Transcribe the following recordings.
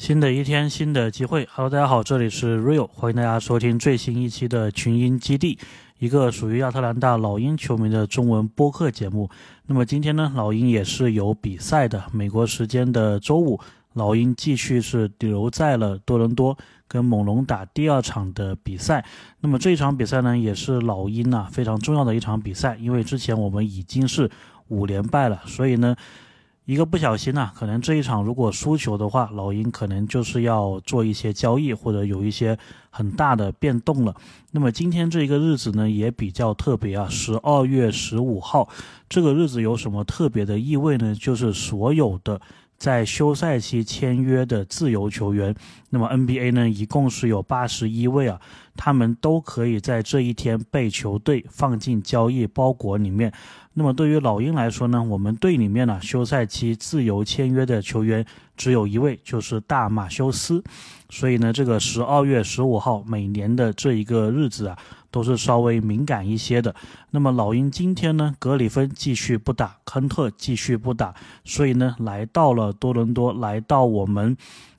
新的一天，新的机会。Hello，大家好，这里是 Real，欢迎大家收听最新一期的群英基地，一个属于亚特兰大老鹰球迷的中文播客节目。那么今天呢，老鹰也是有比赛的。美国时间的周五，老鹰继续是留在了多伦多，跟猛龙打第二场的比赛。那么这一场比赛呢，也是老鹰啊非常重要的一场比赛，因为之前我们已经是五连败了，所以呢。一个不小心呐，可能这一场如果输球的话，老鹰可能就是要做一些交易，或者有一些很大的变动了。那么今天这个日子呢，也比较特别啊，十二月十五号这个日子有什么特别的意味呢？就是所有的在休赛期签约的自由球员，那么 NBA 呢，一共是有八十一位啊，他们都可以在这一天被球队放进交易包裹里面。那么对于老鹰来说呢，我们队里面呢休赛期自由签约的球员只有一位，就是大马修斯。所以呢，这个十二月十五号每年的这一个日子啊，都是稍微敏感一些的。那么老鹰今天呢，格里芬继续不打，亨特继续不打，所以呢，来到了多伦多，来到我们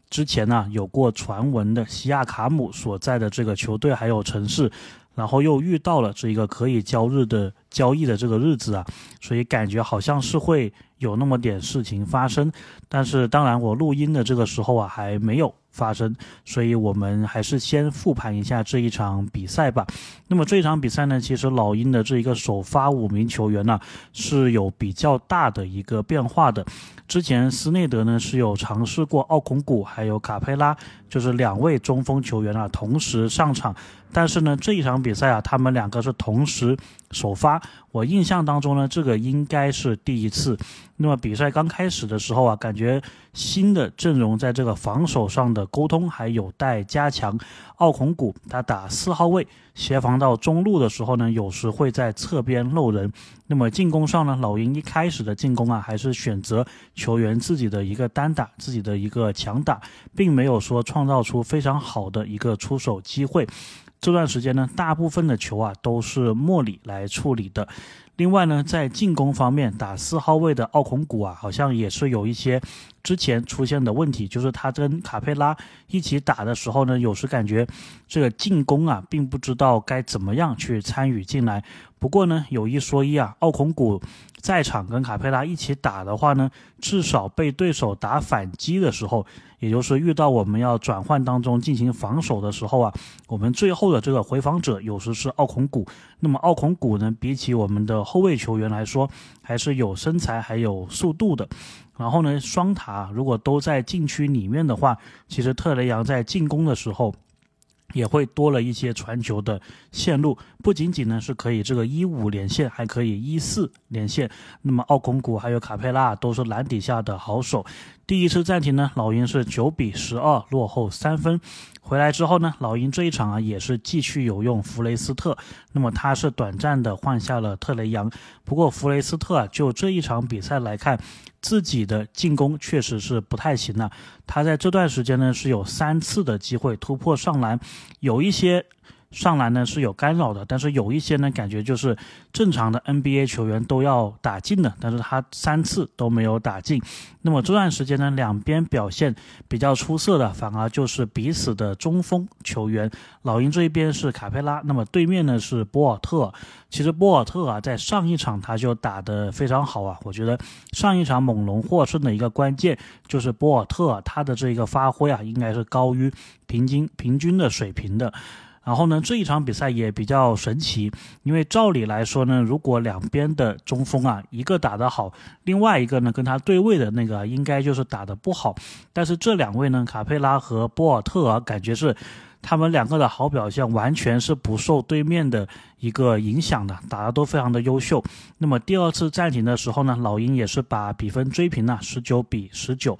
之前呢有过传闻的西亚卡姆所在的这个球队还有城市。然后又遇到了这一个可以交日的交易的这个日子啊，所以感觉好像是会有那么点事情发生，但是当然我录音的这个时候啊还没有。发生，所以我们还是先复盘一下这一场比赛吧。那么这一场比赛呢，其实老鹰的这一个首发五名球员呢是有比较大的一个变化的。之前斯内德呢是有尝试过奥孔古还有卡佩拉，就是两位中锋球员啊同时上场，但是呢这一场比赛啊他们两个是同时首发。我印象当中呢这个应该是第一次。那么比赛刚开始的时候啊，感觉新的阵容在这个防守上的沟通还有待加强。奥孔古他打四号位，协防到中路的时候呢，有时会在侧边漏人。那么进攻上呢，老鹰一开始的进攻啊，还是选择球员自己的一个单打，自己的一个强打，并没有说创造出非常好的一个出手机会。这段时间呢，大部分的球啊都是莫里来处理的。另外呢，在进攻方面，打四号位的奥孔古啊，好像也是有一些之前出现的问题，就是他跟卡佩拉一起打的时候呢，有时感觉这个进攻啊，并不知道该怎么样去参与进来。不过呢，有一说一啊，奥孔古在场跟卡佩拉一起打的话呢，至少被对手打反击的时候，也就是遇到我们要转换当中进行防守的时候啊，我们最后的这个回防者有时是奥孔古。那么奥孔古呢，比起我们的后卫球员来说，还是有身材还有速度的。然后呢，双塔如果都在禁区里面的话，其实特雷杨在进攻的时候。也会多了一些传球的线路，不仅仅呢是可以这个一五连线，还可以一四连线。那么奥孔古还有卡佩拉都是篮底下的好手。第一次暂停呢，老鹰是九比十二落后三分。回来之后呢，老鹰这一场啊也是继续有用弗雷斯特。那么他是短暂的换下了特雷杨。不过弗雷斯特啊，就这一场比赛来看。自己的进攻确实是不太行了，他在这段时间呢是有三次的机会突破上篮，有一些。上篮呢是有干扰的，但是有一些呢感觉就是正常的 NBA 球员都要打进的，但是他三次都没有打进。那么这段时间呢，两边表现比较出色的反而就是彼此的中锋球员。老鹰这一边是卡佩拉，那么对面呢是博尔特。其实博尔特啊，在上一场他就打得非常好啊，我觉得上一场猛龙获胜的一个关键就是博尔特他的这个发挥啊，应该是高于平均平均的水平的。然后呢，这一场比赛也比较神奇，因为照理来说呢，如果两边的中锋啊，一个打得好，另外一个呢跟他对位的那个应该就是打得不好。但是这两位呢，卡佩拉和波尔特啊，感觉是他们两个的好表现完全是不受对面的一个影响的，打得都非常的优秀。那么第二次暂停的时候呢，老鹰也是把比分追平了，十九比十九。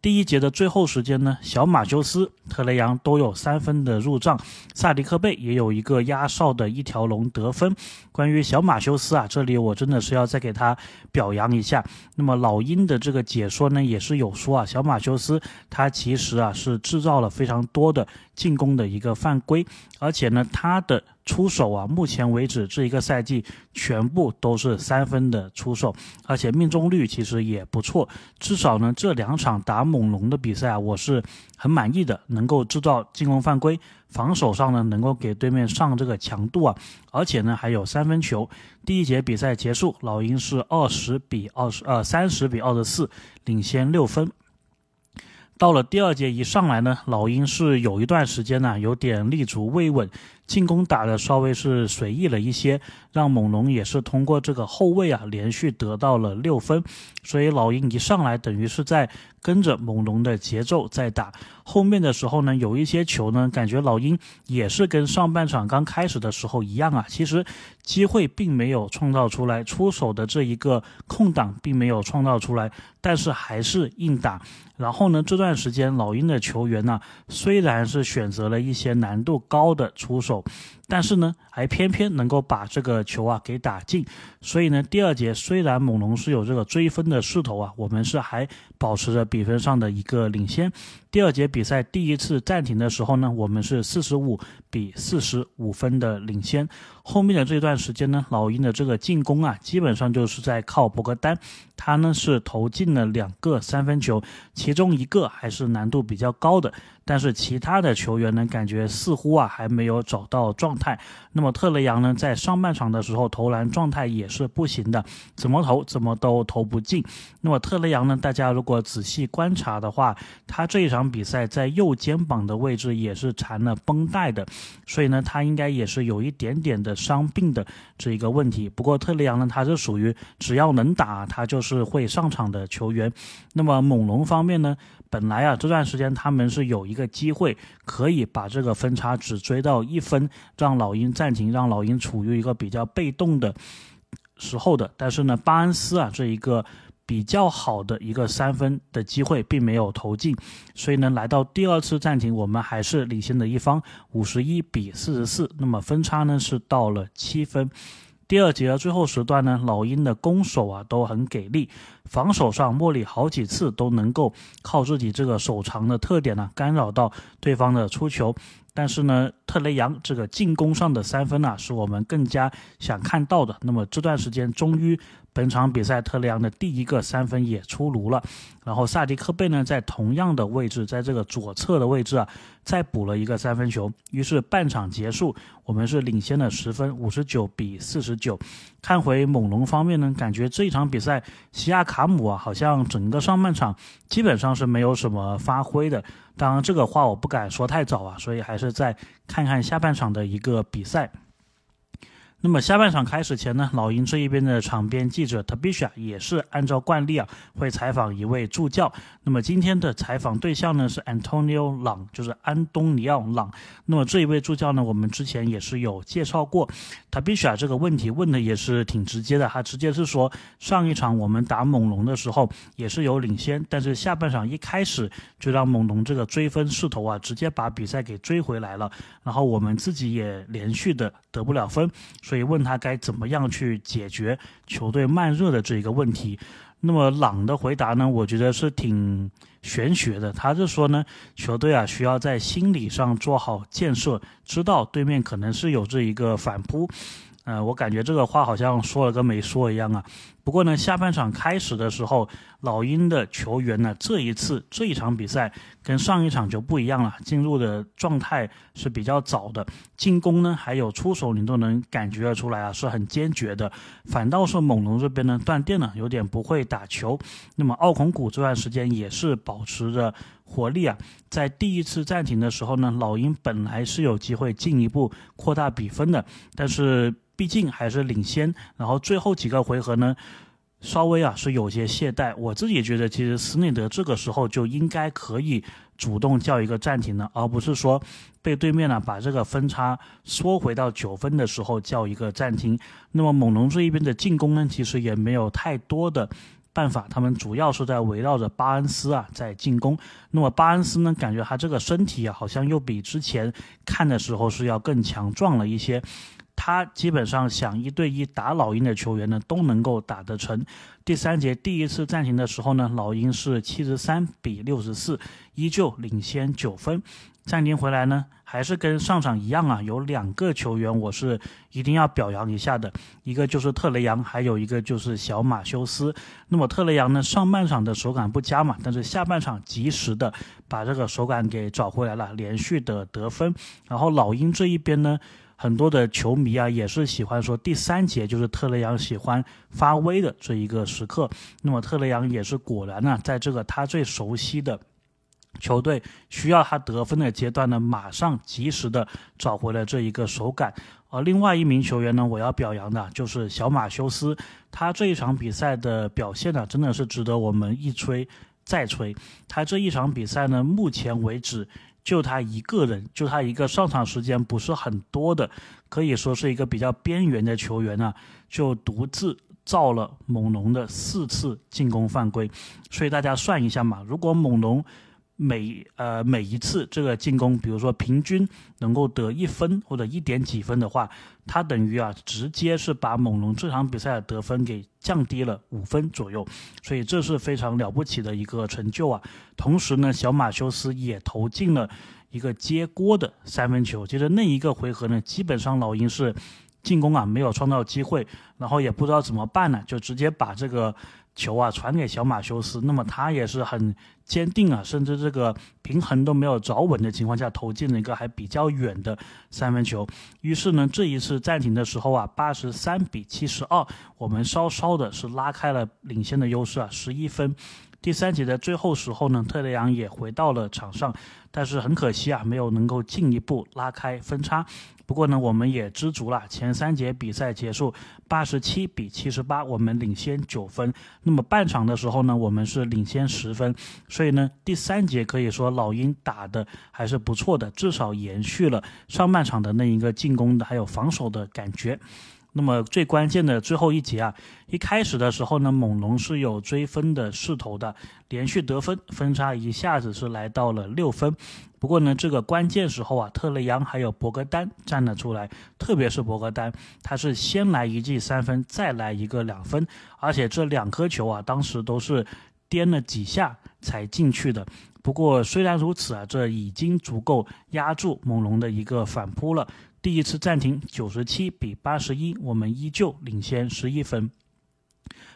第一节的最后时间呢，小马修斯、特雷杨都有三分的入账，萨迪克贝也有一个压哨的一条龙得分。关于小马修斯啊，这里我真的是要再给他表扬一下。那么老鹰的这个解说呢，也是有说啊，小马修斯他其实啊是制造了非常多的进攻的一个犯规，而且呢他的。出手啊，目前为止这一个赛季全部都是三分的出手，而且命中率其实也不错。至少呢，这两场打猛龙的比赛啊，我是很满意的，能够制造进攻犯规，防守上呢能够给对面上这个强度啊，而且呢还有三分球。第一节比赛结束，老鹰是二十比二十，呃，三十比二十四，领先六分。到了第二节一上来呢，老鹰是有一段时间呢有点立足未稳，进攻打的稍微是随意了一些，让猛龙也是通过这个后卫啊连续得到了六分，所以老鹰一上来等于是在跟着猛龙的节奏在打。后面的时候呢，有一些球呢，感觉老鹰也是跟上半场刚开始的时候一样啊，其实机会并没有创造出来，出手的这一个空档并没有创造出来，但是还是硬打。然后呢，这段时间老鹰的球员呢，虽然是选择了一些难度高的出手，help. 但是呢，还偏偏能够把这个球啊给打进。所以呢，第二节虽然猛龙是有这个追分的势头啊，我们是还保持着比分上的一个领先。第二节比赛第一次暂停的时候呢，我们是四十五比四十五分的领先。后面的这段时间呢，老鹰的这个进攻啊，基本上就是在靠博格丹，他呢是投进了两个三分球，其中一个还是难度比较高的。但是其他的球员呢，感觉似乎啊还没有找到状态。那么特雷杨呢，在上半场的时候投篮状态也是不行的，怎么投怎么都投不进。那么特雷杨呢，大家如果仔细观察的话，他这一场比赛在右肩膀的位置也是缠了绷带的，所以呢，他应该也是有一点点的伤病的这一个问题。不过特雷杨呢，他是属于只要能打，他就是会上场的球员。那么猛龙方面呢？本来啊，这段时间他们是有一个机会可以把这个分差只追到一分，让老鹰暂停，让老鹰处于一个比较被动的时候的。但是呢，巴恩斯啊这一个比较好的一个三分的机会并没有投进，所以呢，来到第二次暂停，我们还是领先的一方，五十一比四十四，那么分差呢是到了七分。第二节的最后时段呢，老鹰的攻守啊都很给力，防守上莫里好几次都能够靠自己这个手长的特点呢干扰到对方的出球，但是呢，特雷杨这个进攻上的三分啊是我们更加想看到的。那么这段时间终于。本场比赛，特雷杨的第一个三分也出炉了，然后萨迪克贝呢，在同样的位置，在这个左侧的位置啊，再补了一个三分球。于是半场结束，我们是领先了十分，五十九比四十九。看回猛龙方面呢，感觉这一场比赛，西亚卡姆啊，好像整个上半场基本上是没有什么发挥的。当然，这个话我不敢说太早啊，所以还是再看看下半场的一个比赛。那么下半场开始前呢，老鹰这一边的场边记者 Tabisha 也是按照惯例啊，会采访一位助教。那么今天的采访对象呢是 Antonio 朗，就是安东尼奥朗。那么这一位助教呢，我们之前也是有介绍过。Tabisha 这个问题问的也是挺直接的，他直接是说上一场我们打猛龙的时候也是有领先，但是下半场一开始就让猛龙这个追分势头啊，直接把比赛给追回来了，然后我们自己也连续的得不了分。所以问他该怎么样去解决球队慢热的这一个问题，那么朗的回答呢？我觉得是挺玄学的。他就说呢，球队啊需要在心理上做好建设，知道对面可能是有这一个反扑。呃，我感觉这个话好像说了跟没说一样啊。不过呢，下半场开始的时候，老鹰的球员呢，这一次这一场比赛跟上一场就不一样了，进入的状态是比较早的，进攻呢还有出手你都能感觉得出来啊，是很坚决的。反倒是猛龙这边呢断电了，有点不会打球。那么奥孔古这段时间也是保持着活力啊，在第一次暂停的时候呢，老鹰本来是有机会进一步扩大比分的，但是。毕竟还是领先，然后最后几个回合呢，稍微啊是有些懈怠。我自己觉得，其实斯内德这个时候就应该可以主动叫一个暂停的，而不是说被对面呢把这个分差缩回到九分的时候叫一个暂停。那么猛龙这一边的进攻呢，其实也没有太多的办法，他们主要是在围绕着巴恩斯啊在进攻。那么巴恩斯呢，感觉他这个身体啊好像又比之前看的时候是要更强壮了一些。他基本上想一对一打老鹰的球员呢，都能够打得成。第三节第一次暂停的时候呢，老鹰是七十三比六十四，依旧领先九分。暂停回来呢，还是跟上场一样啊，有两个球员我是一定要表扬一下的，一个就是特雷杨，还有一个就是小马修斯。那么特雷杨呢，上半场的手感不佳嘛，但是下半场及时的把这个手感给找回来了，连续的得分。然后老鹰这一边呢。很多的球迷啊，也是喜欢说第三节就是特雷杨喜欢发威的这一个时刻。那么特雷杨也是果然呢，在这个他最熟悉的球队需要他得分的阶段呢，马上及时的找回了这一个手感。而另外一名球员呢，我要表扬的就是小马修斯，他这一场比赛的表现呢，真的是值得我们一吹再吹。他这一场比赛呢，目前为止。就他一个人，就他一个上场时间不是很多的，可以说是一个比较边缘的球员呢，就独自造了猛龙的四次进攻犯规。所以大家算一下嘛，如果猛龙。每呃每一次这个进攻，比如说平均能够得一分或者一点几分的话，他等于啊直接是把猛龙这场比赛的得分给降低了五分左右，所以这是非常了不起的一个成就啊。同时呢，小马修斯也投进了一个接锅的三分球。其实那一个回合呢，基本上老鹰是进攻啊没有创造机会，然后也不知道怎么办呢，就直接把这个。球啊传给小马修斯，那么他也是很坚定啊，甚至这个平衡都没有找稳的情况下投进了一个还比较远的三分球。于是呢，这一次暂停的时候啊，八十三比七十二，我们稍稍的是拉开了领先的优势啊，十一分。第三节的最后时候呢，特雷杨也回到了场上，但是很可惜啊，没有能够进一步拉开分差。不过呢，我们也知足了。前三节比赛结束，八十七比七十八，我们领先九分。那么半场的时候呢，我们是领先十分。所以呢，第三节可以说老鹰打的还是不错的，至少延续了上半场的那一个进攻的还有防守的感觉。那么最关键的最后一节啊，一开始的时候呢，猛龙是有追分的势头的，连续得分，分差一下子是来到了六分。不过呢，这个关键时候啊，特雷杨还有博格丹站了出来，特别是博格丹，他是先来一记三分，再来一个两分，而且这两颗球啊，当时都是颠了几下才进去的。不过虽然如此啊，这已经足够压住猛龙的一个反扑了。第一次暂停，九十七比八十一，我们依旧领先十一分。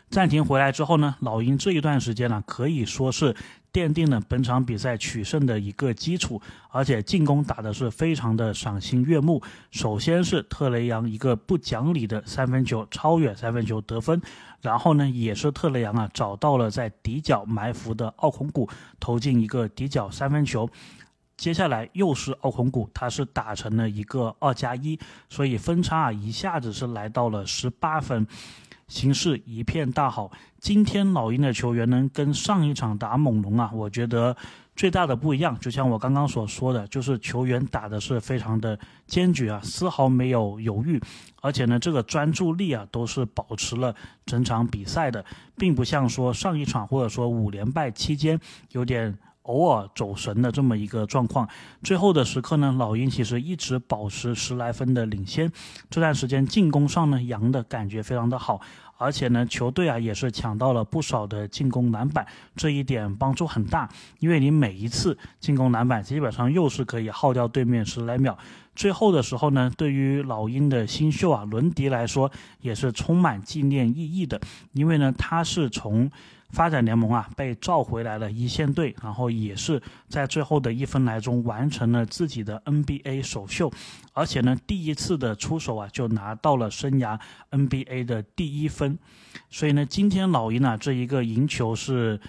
暂停回来之后呢，老鹰这一段时间呢，可以说是奠定了本场比赛取胜的一个基础，而且进攻打的是非常的赏心悦目。首先是特雷杨一个不讲理的三分球，超远三分球得分，然后呢，也是特雷杨啊找到了在底角埋伏的奥孔古，投进一个底角三分球。接下来又是奥孔古，他是打成了一个二加一，所以分差啊一下子是来到了十八分，形势一片大好。今天老鹰的球员呢，跟上一场打猛龙啊，我觉得最大的不一样，就像我刚刚所说的，就是球员打的是非常的坚决啊，丝毫没有犹豫，而且呢，这个专注力啊都是保持了整场比赛的，并不像说上一场或者说五连败期间有点。偶尔走神的这么一个状况，最后的时刻呢，老鹰其实一直保持十来分的领先。这段时间进攻上呢，杨的感觉非常的好，而且呢，球队啊也是抢到了不少的进攻篮板，这一点帮助很大。因为你每一次进攻篮板，基本上又是可以耗掉对面十来秒。最后的时候呢，对于老鹰的新秀啊伦迪来说，也是充满纪念意义的，因为呢，他是从。发展联盟啊，被召回来了一线队，然后也是在最后的一分来中完成了自己的 NBA 首秀，而且呢，第一次的出手啊，就拿到了生涯 NBA 的第一分，所以呢，今天老鹰啊这一个赢球是。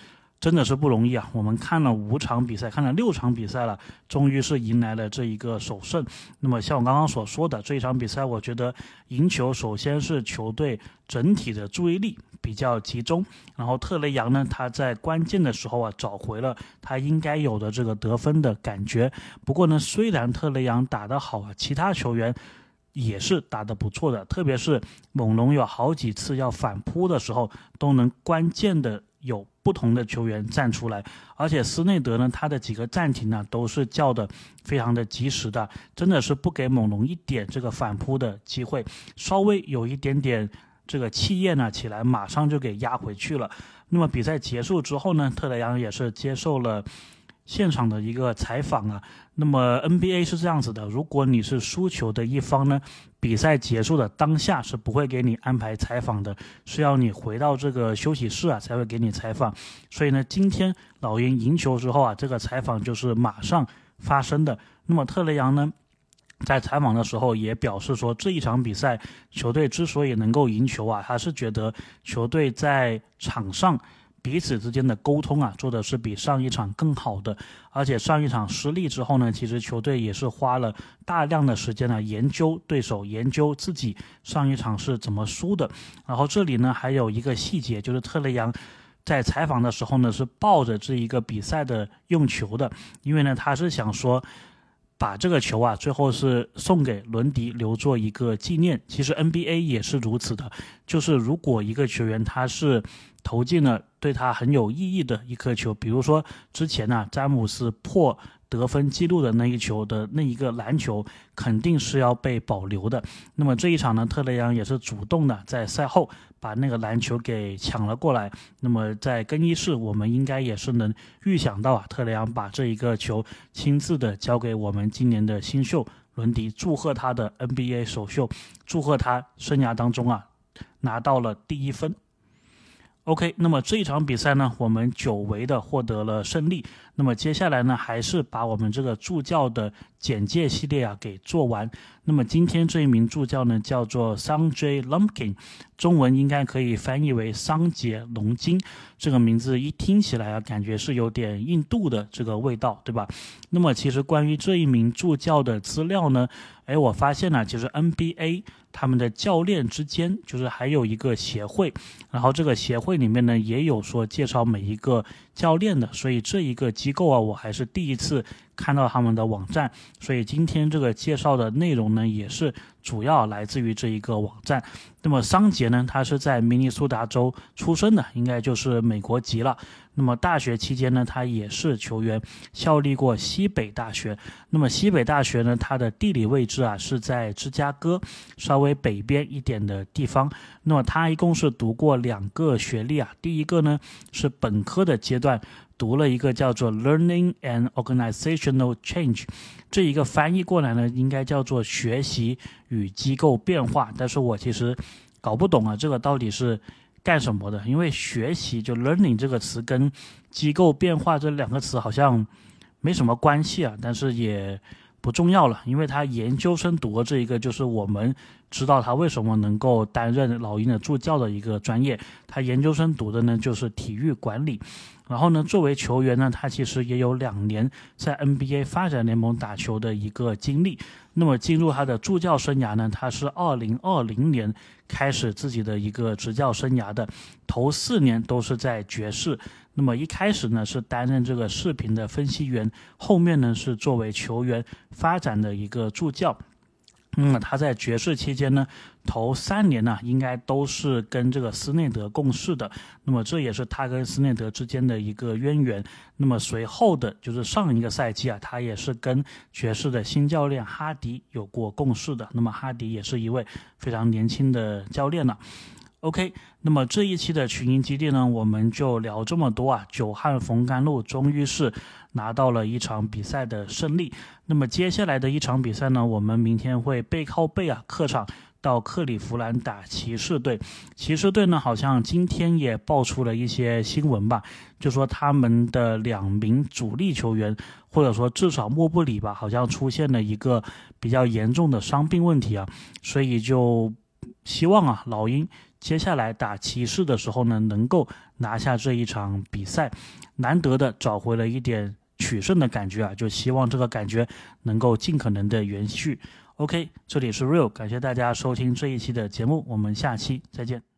真的是不容易啊！我们看了五场比赛，看了六场比赛了，终于是迎来了这一个首胜。那么像我刚刚所说的，这一场比赛，我觉得赢球首先是球队整体的注意力比较集中，然后特雷杨呢，他在关键的时候啊，找回了他应该有的这个得分的感觉。不过呢，虽然特雷杨打得好啊，其他球员也是打得不错的，特别是猛龙有好几次要反扑的时候，都能关键的有。不同的球员站出来，而且斯内德呢，他的几个暂停呢都是叫的非常的及时的，真的是不给猛龙一点这个反扑的机会，稍微有一点点这个气焰呢起来，马上就给压回去了。那么比赛结束之后呢，特雷杨也是接受了。现场的一个采访啊，那么 NBA 是这样子的，如果你是输球的一方呢，比赛结束的当下是不会给你安排采访的，是要你回到这个休息室啊才会给你采访。所以呢，今天老鹰赢球之后啊，这个采访就是马上发生的。那么特雷杨呢，在采访的时候也表示说，这一场比赛球队之所以能够赢球啊，他是觉得球队在场上。彼此之间的沟通啊，做的是比上一场更好的。而且上一场失利之后呢，其实球队也是花了大量的时间呢，研究对手，研究自己上一场是怎么输的。然后这里呢，还有一个细节，就是特雷杨在采访的时候呢，是抱着这一个比赛的用球的，因为呢，他是想说。把这个球啊，最后是送给伦迪，留作一个纪念。其实 NBA 也是如此的，就是如果一个球员他是投进了对他很有意义的一颗球，比如说之前呢，詹姆斯破。得分记录的那一球的那一个篮球肯定是要被保留的。那么这一场呢，特雷杨也是主动的在赛后把那个篮球给抢了过来。那么在更衣室，我们应该也是能预想到啊，特雷杨把这一个球亲自的交给我们今年的新秀伦迪，祝贺他的 NBA 首秀，祝贺他生涯当中啊拿到了第一分。OK，那么这一场比赛呢，我们久违的获得了胜利。那么接下来呢，还是把我们这个助教的简介系列啊给做完。那么今天这一名助教呢，叫做 Sanjay Lumpkin，中文应该可以翻译为桑杰龙金。这个名字一听起来啊，感觉是有点印度的这个味道，对吧？那么其实关于这一名助教的资料呢，哎，我发现呢，其实 NBA。他们的教练之间就是还有一个协会，然后这个协会里面呢也有说介绍每一个教练的，所以这一个机构啊我还是第一次看到他们的网站，所以今天这个介绍的内容呢也是主要来自于这一个网站。那么桑杰呢，他是在明尼苏达州出生的，应该就是美国籍了。那么大学期间呢，他也是球员，效力过西北大学。那么西北大学呢，它的地理位置啊是在芝加哥稍微北边一点的地方。那么他一共是读过两个学历啊，第一个呢是本科的阶段，读了一个叫做 Learning and Organizational Change，这一个翻译过来呢应该叫做学习与机构变化。但是我其实搞不懂啊，这个到底是。干什么的？因为学习就 learning 这个词跟机构变化这两个词好像没什么关系啊，但是也不重要了，因为他研究生读的这一个就是我们知道他为什么能够担任老鹰的助教的一个专业，他研究生读的呢就是体育管理。然后呢，作为球员呢，他其实也有两年在 NBA 发展联盟打球的一个经历。那么进入他的助教生涯呢，他是二零二零年开始自己的一个执教生涯的，头四年都是在爵士。那么一开始呢是担任这个视频的分析员，后面呢是作为球员发展的一个助教。那么他在爵士期间呢，头三年呢，应该都是跟这个斯内德共事的。那么这也是他跟斯内德之间的一个渊源。那么随后的就是上一个赛季啊，他也是跟爵士的新教练哈迪有过共事的。那么哈迪也是一位非常年轻的教练了。OK，那么这一期的群英基地呢，我们就聊这么多啊。久旱逢甘露，终于是拿到了一场比赛的胜利。那么接下来的一场比赛呢，我们明天会背靠背啊，客场到克利夫兰打骑士队。骑士队呢，好像今天也爆出了一些新闻吧，就说他们的两名主力球员，或者说至少莫布里吧，好像出现了一个比较严重的伤病问题啊，所以就希望啊，老鹰。接下来打骑士的时候呢，能够拿下这一场比赛，难得的找回了一点取胜的感觉啊！就希望这个感觉能够尽可能的延续。OK，这里是 Real，感谢大家收听这一期的节目，我们下期再见。